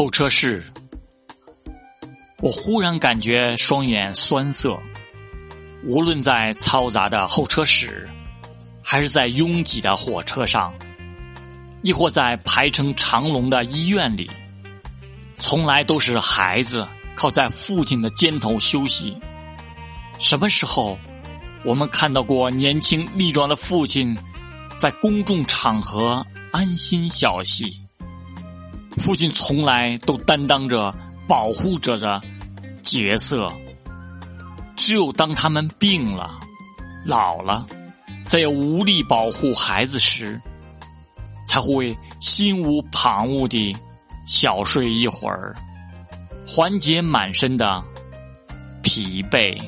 候车室，我忽然感觉双眼酸涩。无论在嘈杂的候车室，还是在拥挤的火车上，亦或在排成长龙的医院里，从来都是孩子靠在父亲的肩头休息。什么时候，我们看到过年轻力壮的父亲在公众场合安心小息？父亲从来都担当着保护者的角色。只有当他们病了、老了，再也无力保护孩子时，才会心无旁骛地小睡一会儿，缓解满身的疲惫。